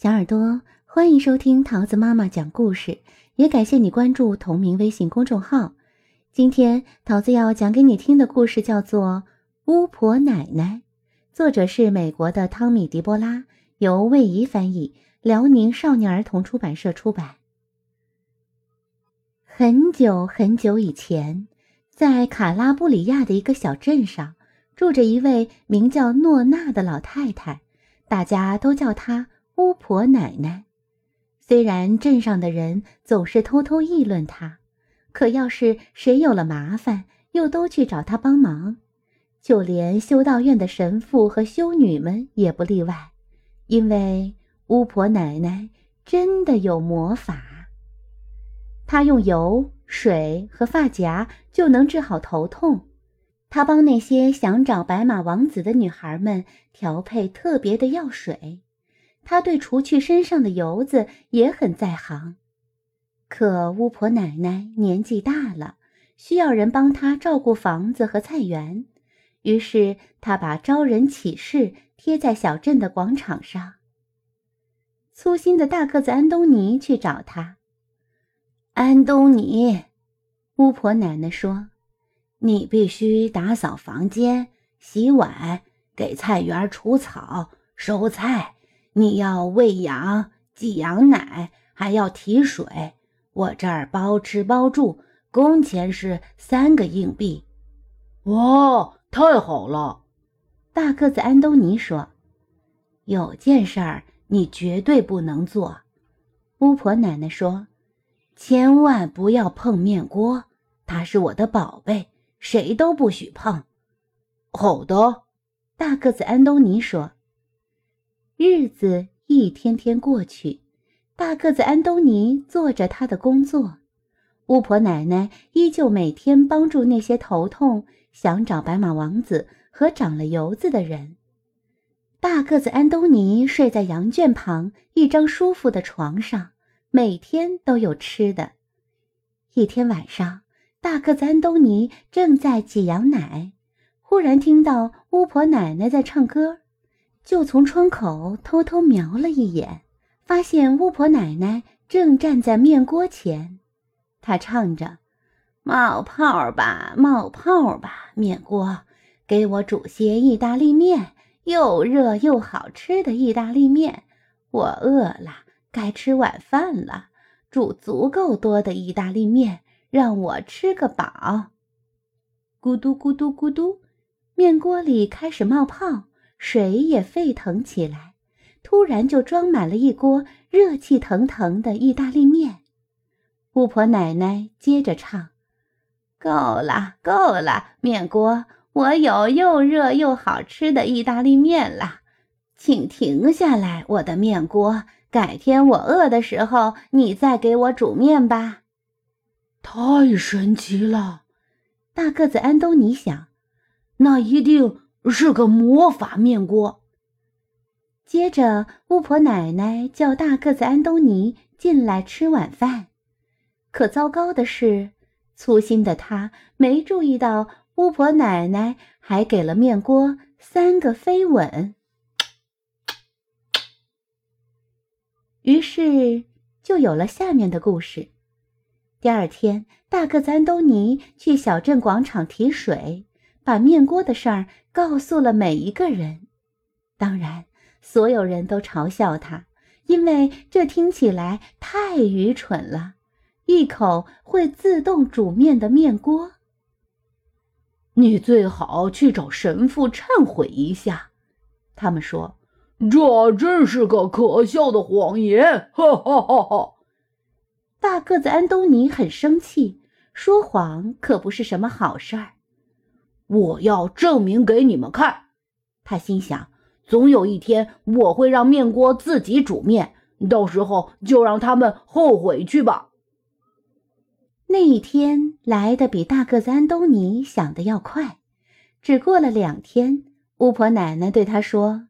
小耳朵，欢迎收听桃子妈妈讲故事，也感谢你关注同名微信公众号。今天桃子要讲给你听的故事叫做《巫婆奶奶》，作者是美国的汤米·迪波拉，由魏怡翻译，辽宁少年儿童出版社出版。很久很久以前，在卡拉布里亚的一个小镇上，住着一位名叫诺娜的老太太，大家都叫她。巫婆奶奶，虽然镇上的人总是偷偷议论她，可要是谁有了麻烦，又都去找她帮忙，就连修道院的神父和修女们也不例外，因为巫婆奶奶真的有魔法。她用油、水和发夹就能治好头痛，她帮那些想找白马王子的女孩们调配特别的药水。他对除去身上的油渍也很在行，可巫婆奶奶年纪大了，需要人帮她照顾房子和菜园，于是他把招人启事贴在小镇的广场上。粗心的大个子安东尼去找他。安东尼，巫婆奶奶说：“你必须打扫房间、洗碗、给菜园除草、收菜。”你要喂羊、挤羊奶，还要提水。我这儿包吃包住，工钱是三个硬币。哇，太好了！大个子安东尼说：“有件事儿你绝对不能做。”巫婆奶奶说：“千万不要碰面锅，它是我的宝贝，谁都不许碰。”好的，大个子安东尼说。日子一天天过去，大个子安东尼做着他的工作，巫婆奶奶依旧每天帮助那些头痛、想找白马王子和长了油子的人。大个子安东尼睡在羊圈旁一张舒服的床上，每天都有吃的。一天晚上，大个子安东尼正在挤羊奶，忽然听到巫婆奶奶在唱歌。就从窗口偷偷瞄了一眼，发现巫婆奶奶正站在面锅前。她唱着：“冒泡吧，冒泡吧，面锅，给我煮些意大利面，又热又好吃的意大利面。我饿了，该吃晚饭了。煮足够多的意大利面，让我吃个饱。”咕嘟咕嘟咕嘟，面锅里开始冒泡。水也沸腾起来，突然就装满了一锅热气腾腾的意大利面。巫婆奶奶接着唱：“够了，够了，面锅，我有又热又好吃的意大利面了，请停下来，我的面锅。改天我饿的时候，你再给我煮面吧。”太神奇了，大个子安东尼想，那一定。是个魔法面锅。接着，巫婆奶奶叫大个子安东尼进来吃晚饭。可糟糕的是，粗心的他没注意到巫婆奶奶还给了面锅三个飞吻。于是，就有了下面的故事。第二天，大个子安东尼去小镇广场提水。把面锅的事儿告诉了每一个人，当然，所有人都嘲笑他，因为这听起来太愚蠢了。一口会自动煮面的面锅，你最好去找神父忏悔一下。他们说，这真是个可笑的谎言！哈哈哈哈！大个子安东尼很生气，说谎可不是什么好事儿。我要证明给你们看，他心想，总有一天我会让面锅自己煮面，到时候就让他们后悔去吧。那一天来的比大个子安东尼想的要快，只过了两天，巫婆奶奶对他说：“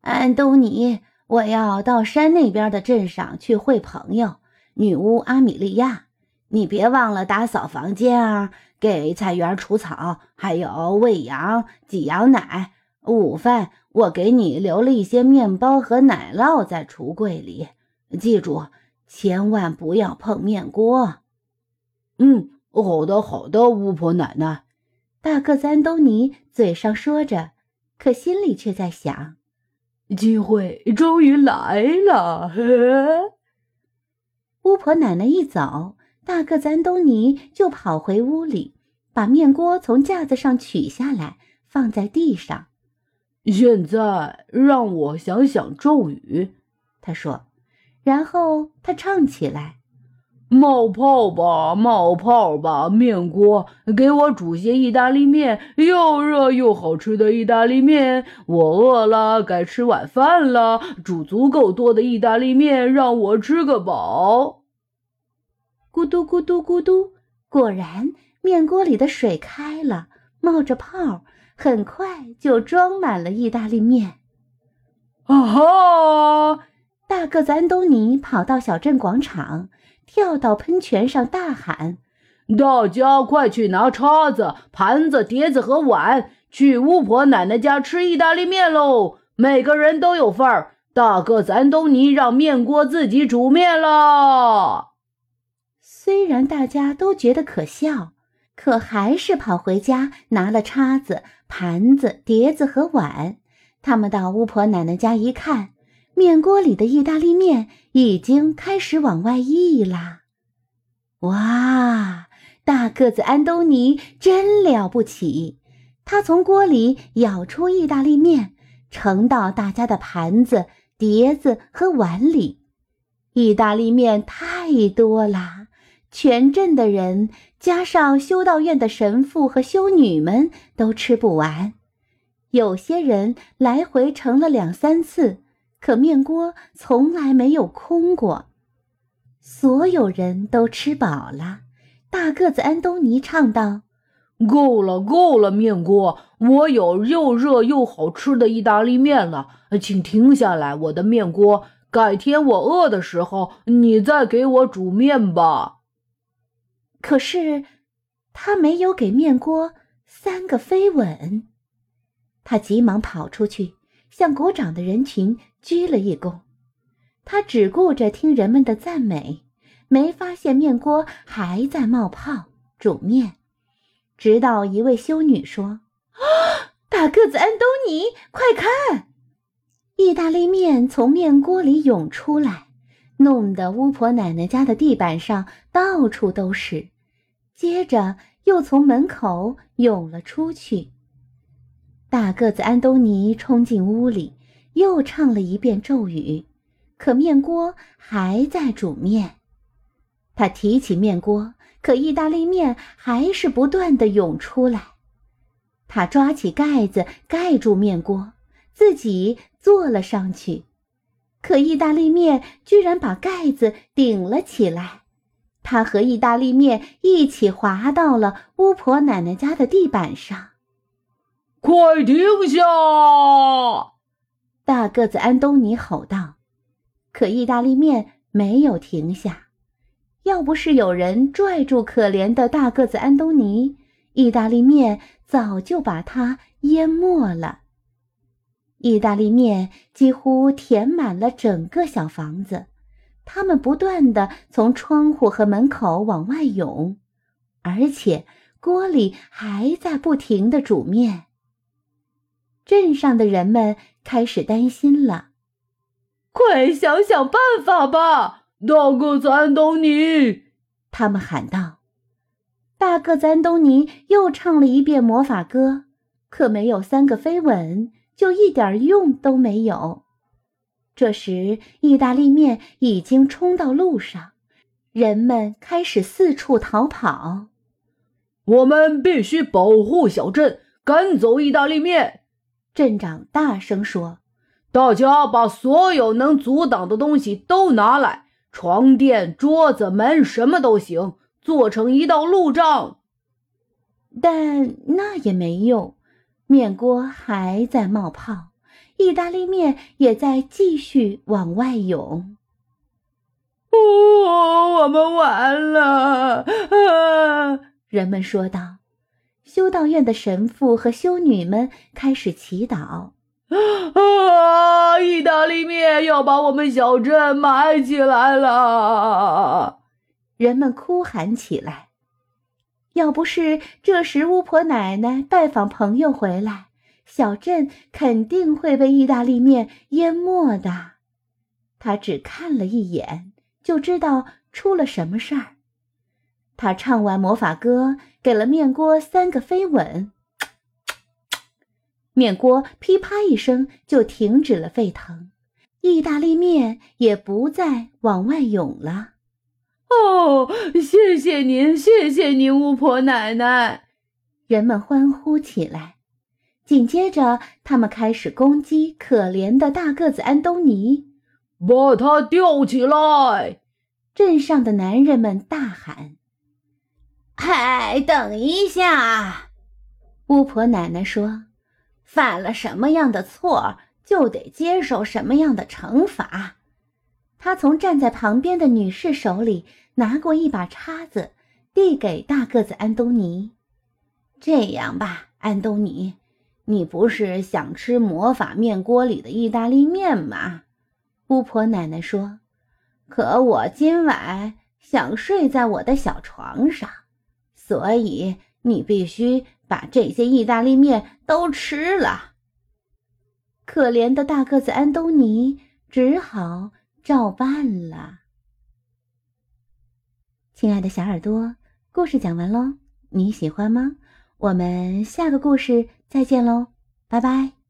安东尼，我要到山那边的镇上去会朋友，女巫阿米莉亚。”你别忘了打扫房间啊，给菜园除草，还有喂羊、挤羊奶。午饭我给你留了一些面包和奶酪在橱柜里，记住，千万不要碰面锅。嗯，好的，好的，巫婆奶奶。大个子安东尼嘴上说着，可心里却在想：机会终于来了。巫婆奶奶一走，大个子安东尼就跑回屋里，把面锅从架子上取下来，放在地上。现在让我想想咒语，他说，然后他唱起来：“冒泡吧，冒泡吧，面锅，给我煮些意大利面，又热又好吃的意大利面。我饿了，该吃晚饭了。煮足够多的意大利面，让我吃个饱。”咕嘟咕嘟咕嘟，果然，面锅里的水开了，冒着泡。很快就装满了意大利面。啊哈！大个子安东尼跑到小镇广场，跳到喷泉上，大喊：“大家快去拿叉子、盘子、碟子和碗，去巫婆奶奶家吃意大利面喽！每个人都有份儿。大个子安东尼让面锅自己煮面了。”虽然大家都觉得可笑。可还是跑回家拿了叉子、盘子、碟子和碗。他们到巫婆奶奶家一看，面锅里的意大利面已经开始往外溢啦！哇，大个子安东尼真了不起！他从锅里舀出意大利面，盛到大家的盘子、碟子和碗里。意大利面太多啦！全镇的人，加上修道院的神父和修女们，都吃不完。有些人来回盛了两三次，可面锅从来没有空过。所有人都吃饱了。大个子安东尼唱道：“够了，够了，面锅，我有又热又好吃的意大利面了，请停下来，我的面锅。改天我饿的时候，你再给我煮面吧。”可是，他没有给面锅三个飞吻。他急忙跑出去，向鼓掌的人群鞠了一躬。他只顾着听人们的赞美，没发现面锅还在冒泡煮面。直到一位修女说：“啊，大个子安东尼，快看！”意大利面从面锅里涌出来，弄得巫婆奶奶家的地板上到处都是。接着又从门口涌了出去。大个子安东尼冲进屋里，又唱了一遍咒语，可面锅还在煮面。他提起面锅，可意大利面还是不断的涌出来。他抓起盖子盖住面锅，自己坐了上去，可意大利面居然把盖子顶了起来。他和意大利面一起滑到了巫婆奶奶家的地板上。快停下！大个子安东尼吼道。可意大利面没有停下。要不是有人拽住可怜的大个子安东尼，意大利面早就把他淹没了。意大利面几乎填满了整个小房子。他们不断的从窗户和门口往外涌，而且锅里还在不停的煮面。镇上的人们开始担心了，快想想办法吧，大个子安东尼！他们喊道。大个子安东尼又唱了一遍魔法歌，可没有三个飞吻，就一点用都没有。这时，意大利面已经冲到路上，人们开始四处逃跑。我们必须保护小镇，赶走意大利面！镇长大声说：“大家把所有能阻挡的东西都拿来，床垫、桌子、门，什么都行，做成一道路障。”但那也没用，面锅还在冒泡。意大利面也在继续往外涌。哦，我们完了！啊，人们说道。修道院的神父和修女们开始祈祷。啊！意大利面要把我们小镇埋起来了！人们哭喊起来。要不是这时巫婆奶奶拜访朋友回来，小镇肯定会被意大利面淹没的。他只看了一眼，就知道出了什么事儿。他唱完魔法歌，给了面锅三个飞吻。面锅噼啪一声就停止了沸腾，意大利面也不再往外涌了。哦，谢谢您，谢谢您，巫婆奶奶！人们欢呼起来。紧接着，他们开始攻击可怜的大个子安东尼，把他吊起来！镇上的男人们大喊：“嗨，等一下！”巫婆奶奶说。犯了什么样的错，就得接受什么样的惩罚。她从站在旁边的女士手里拿过一把叉子，递给大个子安东尼。这样吧，安东尼，你不是想吃魔法面锅里的意大利面吗？巫婆奶奶说：“可我今晚想睡在我的小床上，所以你必须。”把这些意大利面都吃了。可怜的大个子安东尼只好照办了。亲爱的小耳朵，故事讲完喽，你喜欢吗？我们下个故事再见喽，拜拜。